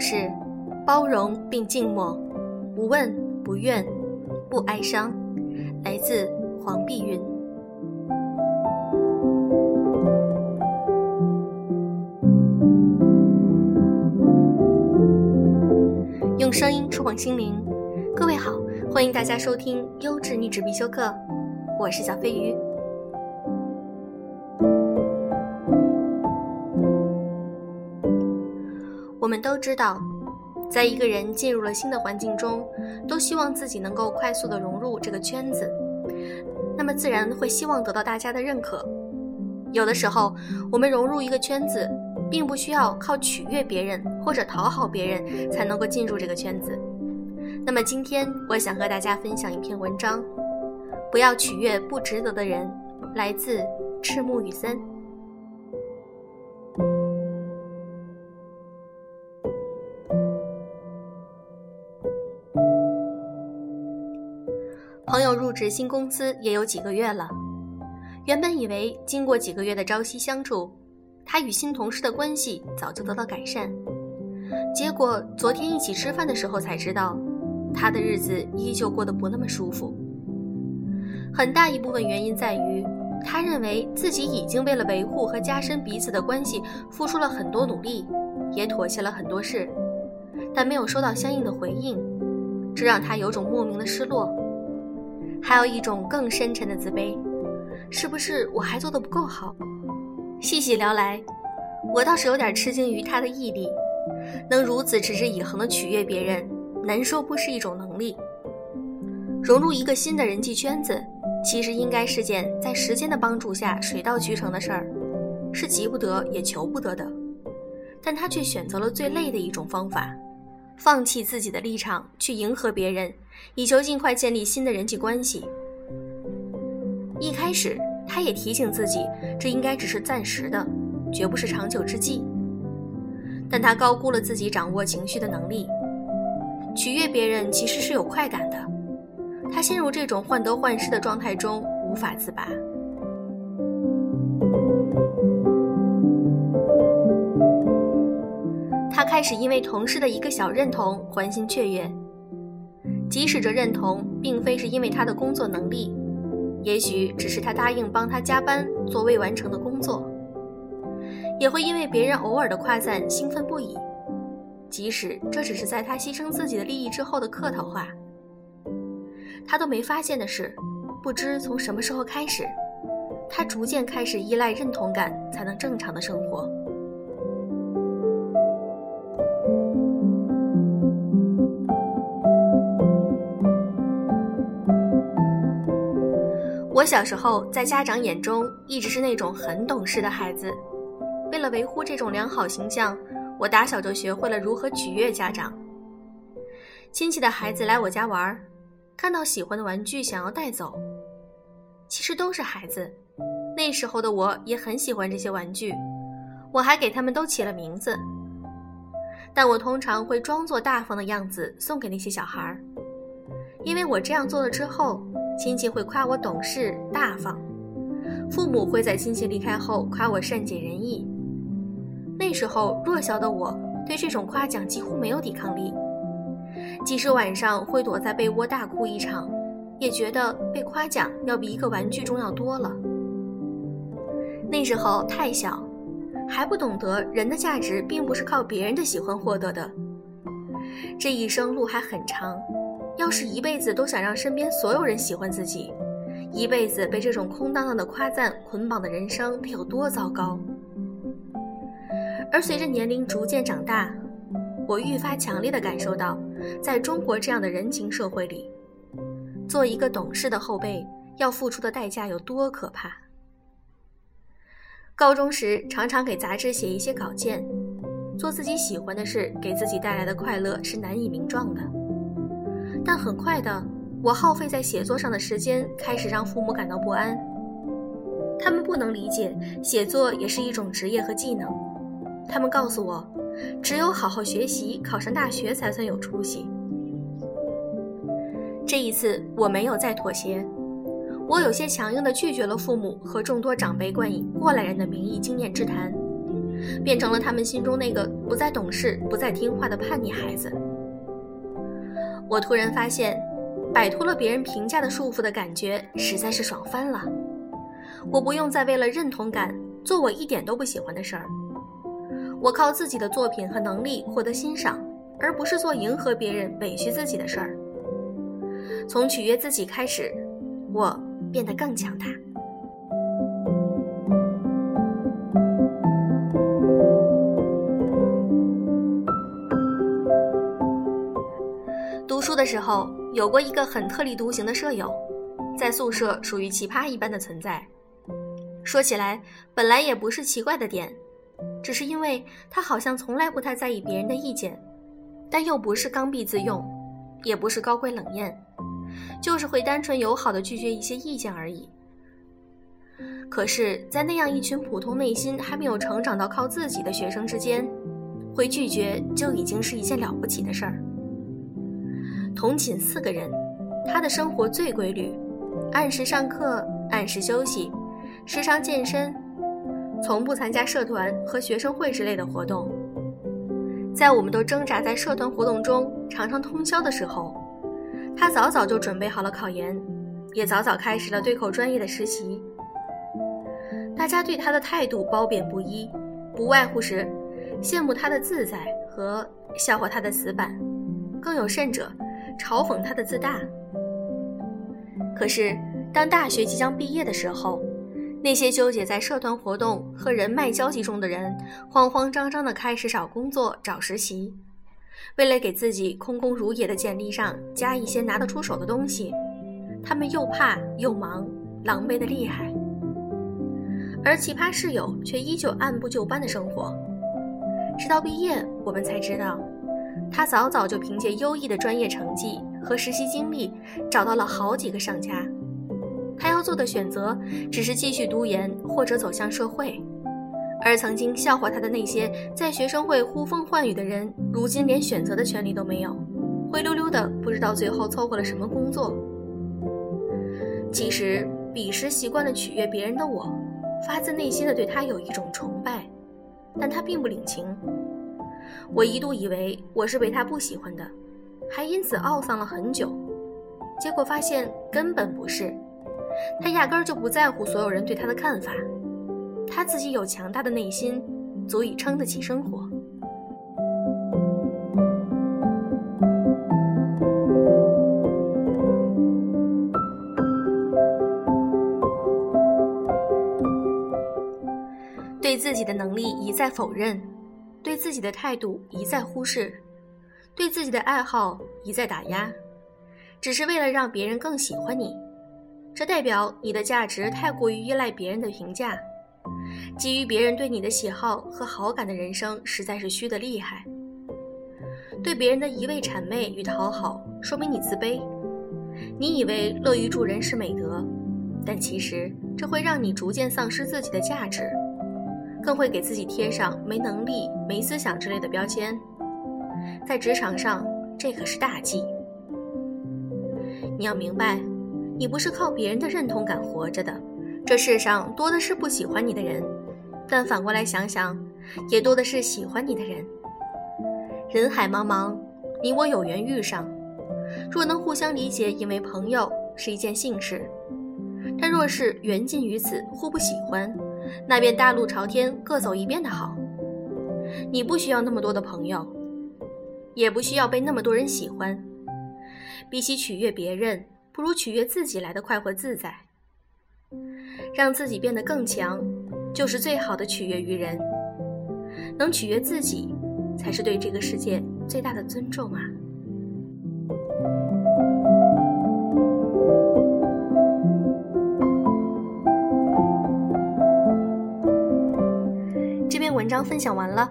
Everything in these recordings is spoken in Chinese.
是包容并静默，不问不怨不哀伤。来自黄碧云。用声音触碰心灵，各位好，欢迎大家收听优质励志必修课，我是小飞鱼。我们都知道，在一个人进入了新的环境中，都希望自己能够快速的融入这个圈子，那么自然会希望得到大家的认可。有的时候，我们融入一个圈子，并不需要靠取悦别人或者讨好别人才能够进入这个圈子。那么今天，我想和大家分享一篇文章：不要取悦不值得的人，来自赤木雨森。友入职新公司也有几个月了，原本以为经过几个月的朝夕相处，他与新同事的关系早就得到改善。结果昨天一起吃饭的时候才知道，他的日子依旧过得不那么舒服。很大一部分原因在于，他认为自己已经为了维护和加深彼此的关系付出了很多努力，也妥协了很多事，但没有收到相应的回应，这让他有种莫名的失落。还有一种更深沉的自卑，是不是我还做的不够好？细细聊来，我倒是有点吃惊于他的毅力，能如此持之以恒的取悦别人，难说不是一种能力。融入一个新的人际圈子，其实应该是件在时间的帮助下水到渠成的事儿，是急不得也求不得的。但他却选择了最累的一种方法。放弃自己的立场去迎合别人，以求尽快建立新的人际关系。一开始，他也提醒自己，这应该只是暂时的，绝不是长久之计。但他高估了自己掌握情绪的能力，取悦别人其实是有快感的。他陷入这种患得患失的状态中，无法自拔。他开始因为同事的一个小认同欢欣雀跃，即使这认同并非是因为他的工作能力，也许只是他答应帮他加班做未完成的工作，也会因为别人偶尔的夸赞兴奋不已，即使这只是在他牺牲自己的利益之后的客套话。他都没发现的是，不知从什么时候开始，他逐渐开始依赖认同感才能正常的生活。我小时候在家长眼中一直是那种很懂事的孩子，为了维护这种良好形象，我打小就学会了如何取悦家长。亲戚的孩子来我家玩，看到喜欢的玩具想要带走，其实都是孩子。那时候的我也很喜欢这些玩具，我还给他们都起了名字。但我通常会装作大方的样子送给那些小孩，因为我这样做了之后。亲戚会夸我懂事大方，父母会在亲戚离开后夸我善解人意。那时候弱小的我对这种夸奖几乎没有抵抗力，即使晚上会躲在被窝大哭一场，也觉得被夸奖要比一个玩具重要多了。那时候太小，还不懂得人的价值并不是靠别人的喜欢获得的。这一生路还很长。要是一辈子都想让身边所有人喜欢自己，一辈子被这种空荡荡的夸赞捆绑的人生，得有多糟糕？而随着年龄逐渐长大，我愈发强烈的感受到，在中国这样的人情社会里，做一个懂事的后辈要付出的代价有多可怕。高中时常常给杂志写一些稿件，做自己喜欢的事，给自己带来的快乐是难以名状的。但很快的，我耗费在写作上的时间开始让父母感到不安。他们不能理解写作也是一种职业和技能。他们告诉我，只有好好学习，考上大学才算有出息。这一次我没有再妥协，我有些强硬地拒绝了父母和众多长辈冠以过来人的名义经验之谈，变成了他们心中那个不再懂事、不再听话的叛逆孩子。我突然发现，摆脱了别人评价的束缚的感觉实在是爽翻了。我不用再为了认同感做我一点都不喜欢的事儿。我靠自己的作品和能力获得欣赏，而不是做迎合别人、委屈自己的事儿。从取悦自己开始，我变得更强大。的时候，有过一个很特立独行的舍友，在宿舍属于奇葩一般的存在。说起来，本来也不是奇怪的点，只是因为他好像从来不太在意别人的意见，但又不是刚愎自用，也不是高贵冷艳，就是会单纯友好的拒绝一些意见而已。可是，在那样一群普通、内心还没有成长到靠自己的学生之间，会拒绝就已经是一件了不起的事儿。同寝四个人，他的生活最规律，按时上课，按时休息，时常健身，从不参加社团和学生会之类的活动。在我们都挣扎在社团活动中，常常通宵的时候，他早早就准备好了考研，也早早开始了对口专业的实习。大家对他的态度褒贬不一，不外乎是羡慕他的自在和笑话他的死板，更有甚者。嘲讽他的自大。可是，当大学即将毕业的时候，那些纠结在社团活动和人脉交际中的人，慌慌张张地开始找工作、找实习，为了给自己空空如也的简历上加一些拿得出手的东西，他们又怕又忙，狼狈的厉害。而奇葩室友却依旧按部就班的生活，直到毕业，我们才知道。他早早就凭借优异的专业成绩和实习经历，找到了好几个上家。他要做的选择只是继续读研或者走向社会，而曾经笑话他的那些在学生会呼风唤雨的人，如今连选择的权利都没有，灰溜溜的不知道最后凑合了什么工作。其实彼时习惯了取悦别人的我，发自内心的对他有一种崇拜，但他并不领情。我一度以为我是被他不喜欢的，还因此懊丧了很久。结果发现根本不是，他压根儿就不在乎所有人对他的看法，他自己有强大的内心，足以撑得起生活。对自己的能力一再否认。对自己的态度一再忽视，对自己的爱好一再打压，只是为了让别人更喜欢你。这代表你的价值太过于依赖别人的评价，基于别人对你的喜好和好感的人生实在是虚的厉害。对别人的一味谄媚与讨好，说明你自卑。你以为乐于助人是美德，但其实这会让你逐渐丧失自己的价值。更会给自己贴上没能力、没思想之类的标签，在职场上，这可是大忌。你要明白，你不是靠别人的认同感活着的，这世上多的是不喜欢你的人，但反过来想想，也多的是喜欢你的人。人海茫茫，你我有缘遇上，若能互相理解，因为朋友是一件幸事；但若是缘尽于此，互不喜欢。那便大路朝天，各走一边的好。你不需要那么多的朋友，也不需要被那么多人喜欢。比起取悦别人，不如取悦自己来的快活自在。让自己变得更强，就是最好的取悦于人。能取悦自己，才是对这个世界最大的尊重啊！文章分享完了，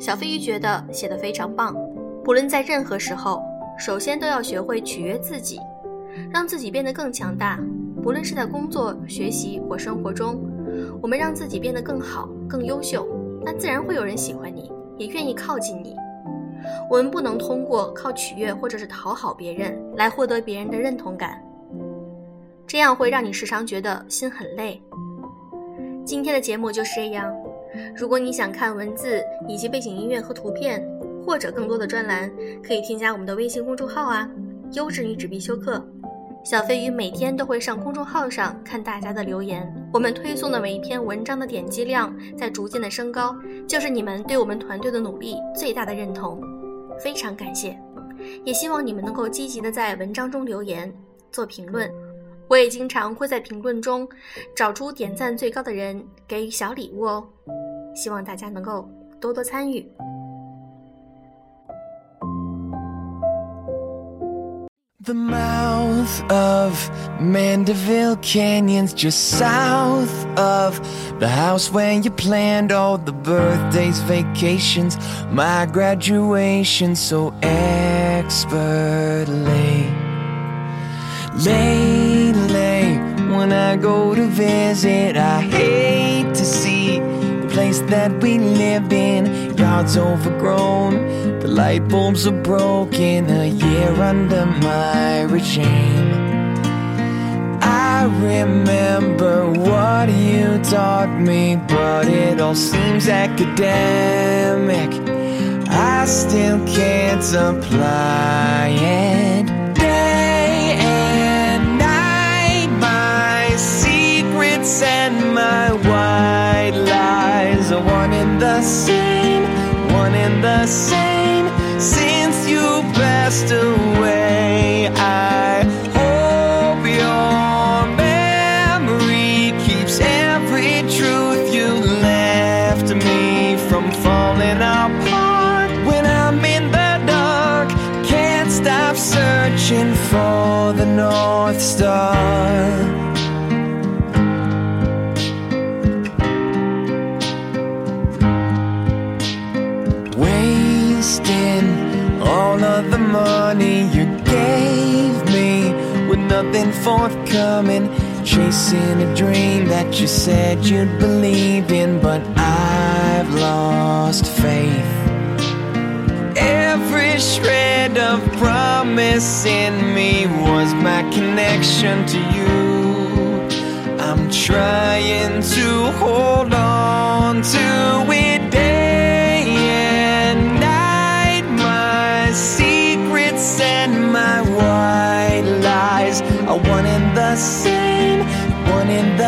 小飞鱼觉得写得非常棒。不论在任何时候，首先都要学会取悦自己，让自己变得更强大。不论是在工作、学习或生活中，我们让自己变得更好、更优秀，那自然会有人喜欢你，也愿意靠近你。我们不能通过靠取悦或者是讨好别人来获得别人的认同感，这样会让你时常觉得心很累。今天的节目就是这样。如果你想看文字以及背景音乐和图片，或者更多的专栏，可以添加我们的微信公众号啊，优质女子必修课。小飞鱼每天都会上公众号上看大家的留言，我们推送的每一篇文章的点击量在逐渐的升高，就是你们对我们团队的努力最大的认同，非常感谢。也希望你们能够积极的在文章中留言做评论，我也经常会在评论中找出点赞最高的人给予小礼物哦，希望大家能够多多参与。The mouth of Mandeville Canyon's just south of the house where you planned all the birthdays, vacations, my graduation so expertly. Lately, when I go to visit, I hate to see the place that we live in. Yard's overgrown, the light bulbs are broken. A year under my regime. I remember what you taught me, but it all seems academic. I still can't apply it. White lies one and the same, one and the same. Since you passed away, all of the money you gave me with nothing forthcoming. Chasing a dream that you said you'd believe in, but I've lost faith. Every shred of promise in me was my connection to you. I'm trying to hold on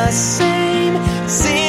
the same.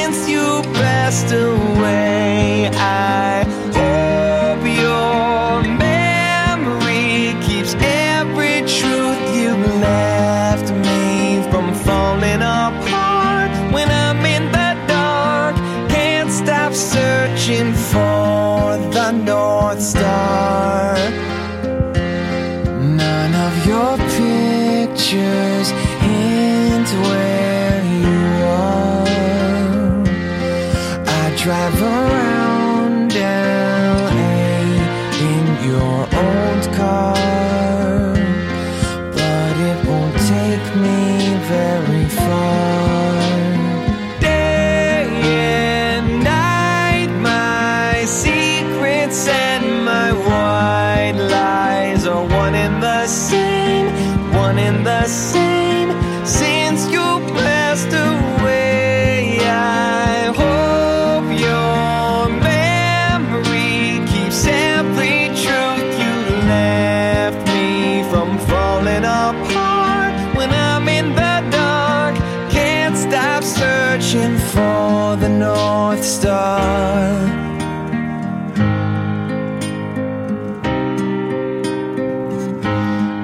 North Star.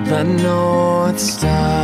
The North Star.